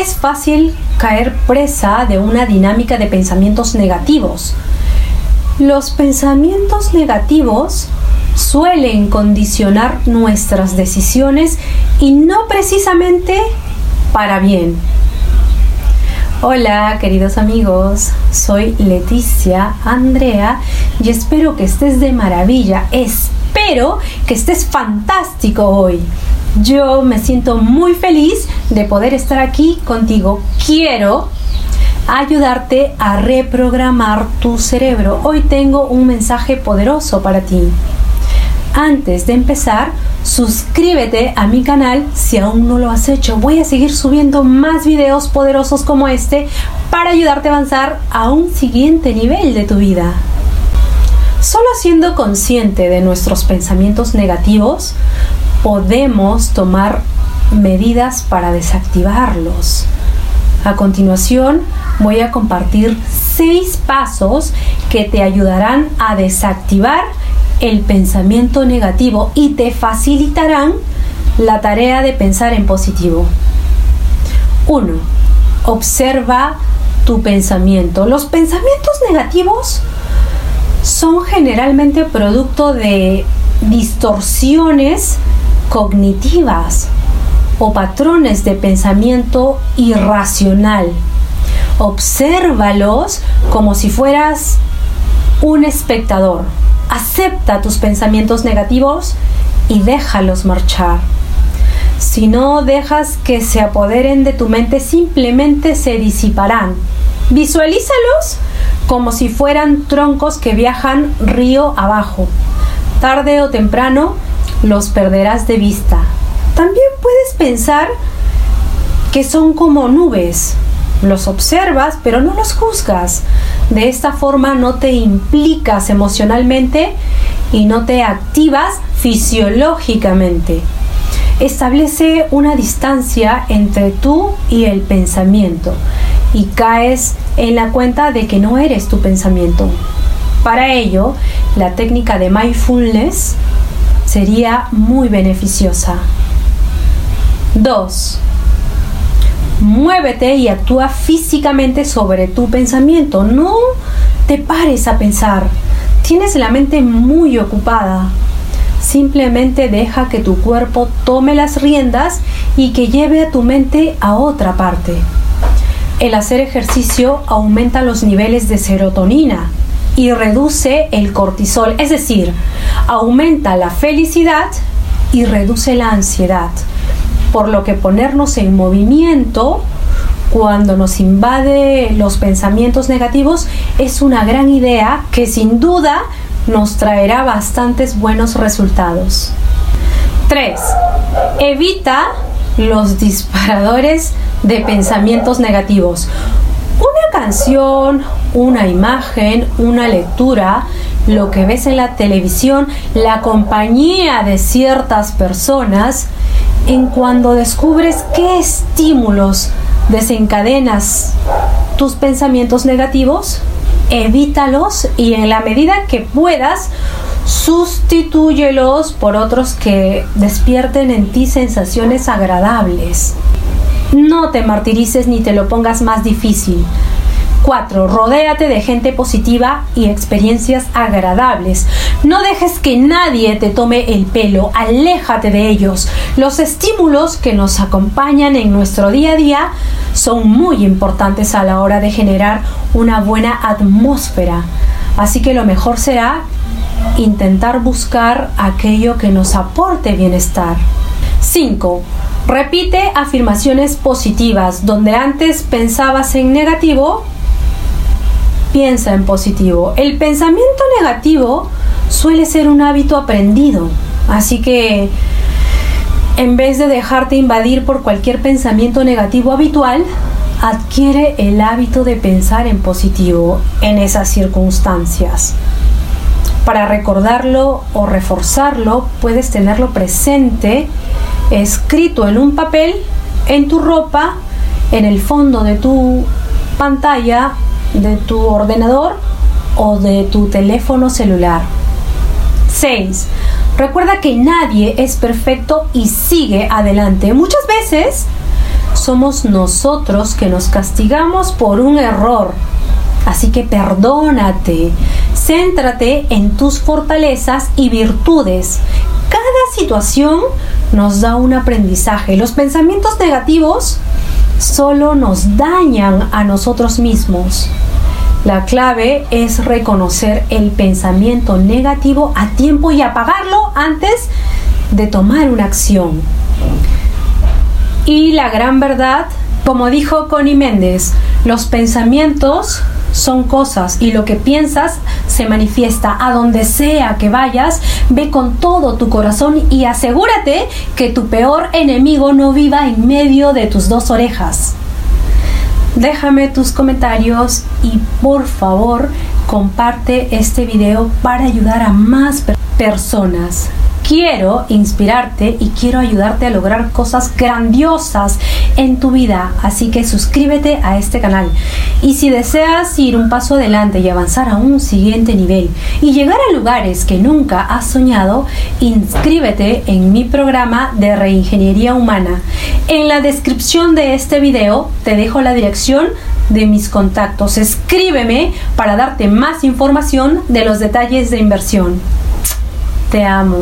Es fácil caer presa de una dinámica de pensamientos negativos. Los pensamientos negativos suelen condicionar nuestras decisiones y no precisamente para bien. Hola queridos amigos, soy Leticia Andrea y espero que estés de maravilla. Espero que estés fantástico hoy. Yo me siento muy feliz de poder estar aquí contigo. Quiero ayudarte a reprogramar tu cerebro. Hoy tengo un mensaje poderoso para ti. Antes de empezar, suscríbete a mi canal si aún no lo has hecho. Voy a seguir subiendo más videos poderosos como este para ayudarte a avanzar a un siguiente nivel de tu vida. Solo siendo consciente de nuestros pensamientos negativos, podemos tomar medidas para desactivarlos. A continuación, voy a compartir seis pasos que te ayudarán a desactivar el pensamiento negativo y te facilitarán la tarea de pensar en positivo. 1. Observa tu pensamiento. Los pensamientos negativos son generalmente producto de distorsiones cognitivas o patrones de pensamiento irracional. Obsérvalos como si fueras un espectador Acepta tus pensamientos negativos y déjalos marchar. Si no dejas que se apoderen de tu mente, simplemente se disiparán. Visualízalos como si fueran troncos que viajan río abajo. Tarde o temprano los perderás de vista. También puedes pensar que son como nubes. Los observas, pero no los juzgas. De esta forma no te implicas emocionalmente y no te activas fisiológicamente. Establece una distancia entre tú y el pensamiento y caes en la cuenta de que no eres tu pensamiento. Para ello, la técnica de mindfulness sería muy beneficiosa. 2 muévete y actúa físicamente sobre tu pensamiento. No te pares a pensar. Tienes la mente muy ocupada. Simplemente deja que tu cuerpo tome las riendas y que lleve a tu mente a otra parte. El hacer ejercicio aumenta los niveles de serotonina y reduce el cortisol, es decir, aumenta la felicidad y reduce la ansiedad por lo que ponernos en movimiento cuando nos invade los pensamientos negativos es una gran idea que sin duda nos traerá bastantes buenos resultados. 3. Evita los disparadores de pensamientos negativos. Una canción, una imagen, una lectura, lo que ves en la televisión, la compañía de ciertas personas, en cuando descubres qué estímulos desencadenas tus pensamientos negativos, evítalos y en la medida que puedas, sustitúyelos por otros que despierten en ti sensaciones agradables. No te martirices ni te lo pongas más difícil. 4. Rodéate de gente positiva y experiencias agradables. No dejes que nadie te tome el pelo, aléjate de ellos. Los estímulos que nos acompañan en nuestro día a día son muy importantes a la hora de generar una buena atmósfera. Así que lo mejor será intentar buscar aquello que nos aporte bienestar. 5. Repite afirmaciones positivas. Donde antes pensabas en negativo, piensa en positivo. El pensamiento negativo suele ser un hábito aprendido, así que en vez de dejarte invadir por cualquier pensamiento negativo habitual, adquiere el hábito de pensar en positivo en esas circunstancias. Para recordarlo o reforzarlo, puedes tenerlo presente, escrito en un papel, en tu ropa, en el fondo de tu pantalla de tu ordenador o de tu teléfono celular. 6. Recuerda que nadie es perfecto y sigue adelante. Muchas veces somos nosotros que nos castigamos por un error. Así que perdónate, céntrate en tus fortalezas y virtudes. Cada situación nos da un aprendizaje. Los pensamientos negativos solo nos dañan a nosotros mismos. La clave es reconocer el pensamiento negativo a tiempo y apagarlo antes de tomar una acción. Y la gran verdad, como dijo Connie Méndez, los pensamientos son cosas y lo que piensas se manifiesta a donde sea que vayas, ve con todo tu corazón y asegúrate que tu peor enemigo no viva en medio de tus dos orejas. Déjame tus comentarios y por favor comparte este video para ayudar a más personas quiero inspirarte y quiero ayudarte a lograr cosas grandiosas en tu vida. Así que suscríbete a este canal. Y si deseas ir un paso adelante y avanzar a un siguiente nivel y llegar a lugares que nunca has soñado, inscríbete en mi programa de reingeniería humana. En la descripción de este video te dejo la dirección de mis contactos. Escríbeme para darte más información de los detalles de inversión. Te amo.